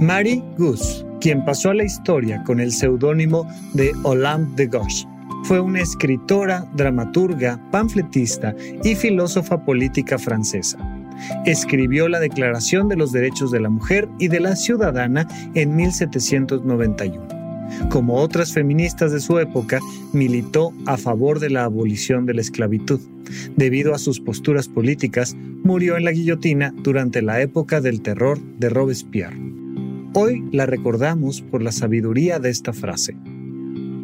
Marie Gus, quien pasó a la historia con el seudónimo de Olympe de Gauche, fue una escritora, dramaturga, panfletista y filósofa política francesa. Escribió la Declaración de los Derechos de la Mujer y de la Ciudadana en 1791. Como otras feministas de su época, militó a favor de la abolición de la esclavitud. Debido a sus posturas políticas, murió en la guillotina durante la época del terror de Robespierre. Hoy la recordamos por la sabiduría de esta frase.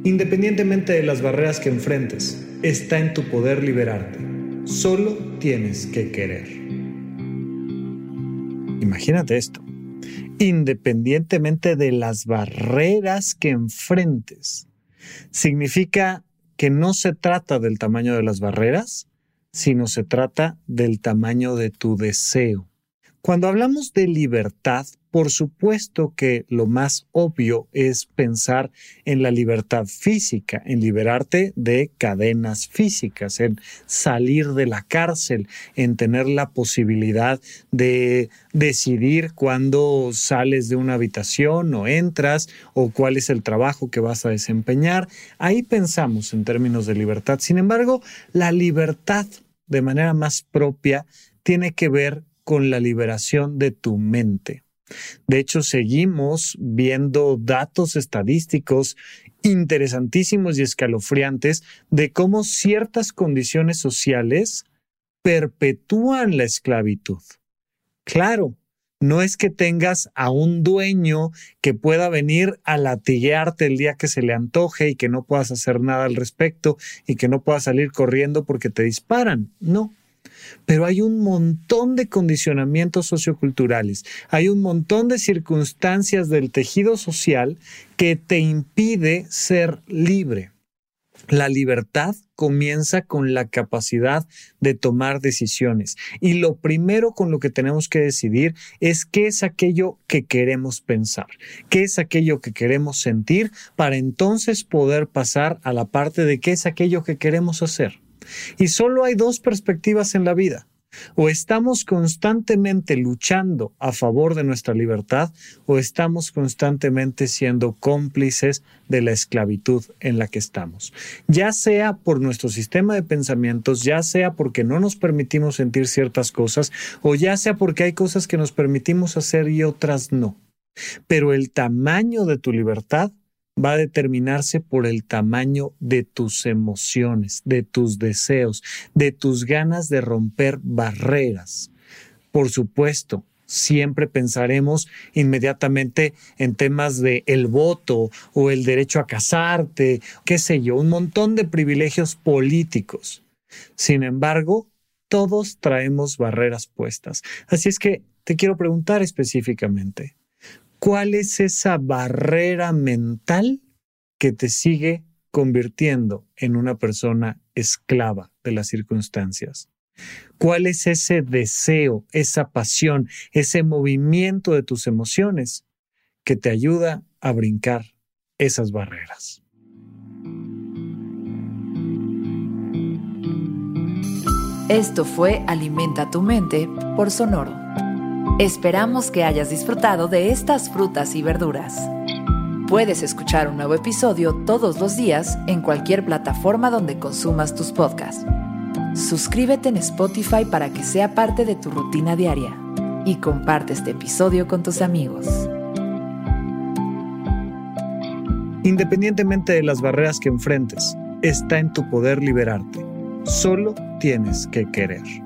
Independientemente de las barreras que enfrentes, está en tu poder liberarte. Solo tienes que querer. Imagínate esto. Independientemente de las barreras que enfrentes, significa que no se trata del tamaño de las barreras, sino se trata del tamaño de tu deseo. Cuando hablamos de libertad, por supuesto que lo más obvio es pensar en la libertad física, en liberarte de cadenas físicas, en salir de la cárcel, en tener la posibilidad de decidir cuándo sales de una habitación o entras o cuál es el trabajo que vas a desempeñar. Ahí pensamos en términos de libertad. Sin embargo, la libertad de manera más propia tiene que ver con la liberación de tu mente. De hecho, seguimos viendo datos estadísticos interesantísimos y escalofriantes de cómo ciertas condiciones sociales perpetúan la esclavitud. Claro, no es que tengas a un dueño que pueda venir a latiguearte el día que se le antoje y que no puedas hacer nada al respecto y que no puedas salir corriendo porque te disparan. No, pero hay un montón de condicionamientos socioculturales, hay un montón de circunstancias del tejido social que te impide ser libre. La libertad comienza con la capacidad de tomar decisiones y lo primero con lo que tenemos que decidir es qué es aquello que queremos pensar, qué es aquello que queremos sentir para entonces poder pasar a la parte de qué es aquello que queremos hacer. Y solo hay dos perspectivas en la vida. O estamos constantemente luchando a favor de nuestra libertad o estamos constantemente siendo cómplices de la esclavitud en la que estamos. Ya sea por nuestro sistema de pensamientos, ya sea porque no nos permitimos sentir ciertas cosas o ya sea porque hay cosas que nos permitimos hacer y otras no. Pero el tamaño de tu libertad va a determinarse por el tamaño de tus emociones, de tus deseos, de tus ganas de romper barreras. Por supuesto, siempre pensaremos inmediatamente en temas de el voto o el derecho a casarte, qué sé yo, un montón de privilegios políticos. Sin embargo, todos traemos barreras puestas. Así es que te quiero preguntar específicamente, ¿Cuál es esa barrera mental que te sigue convirtiendo en una persona esclava de las circunstancias? ¿Cuál es ese deseo, esa pasión, ese movimiento de tus emociones que te ayuda a brincar esas barreras? Esto fue Alimenta tu mente por Sonoro. Esperamos que hayas disfrutado de estas frutas y verduras. Puedes escuchar un nuevo episodio todos los días en cualquier plataforma donde consumas tus podcasts. Suscríbete en Spotify para que sea parte de tu rutina diaria y comparte este episodio con tus amigos. Independientemente de las barreras que enfrentes, está en tu poder liberarte. Solo tienes que querer.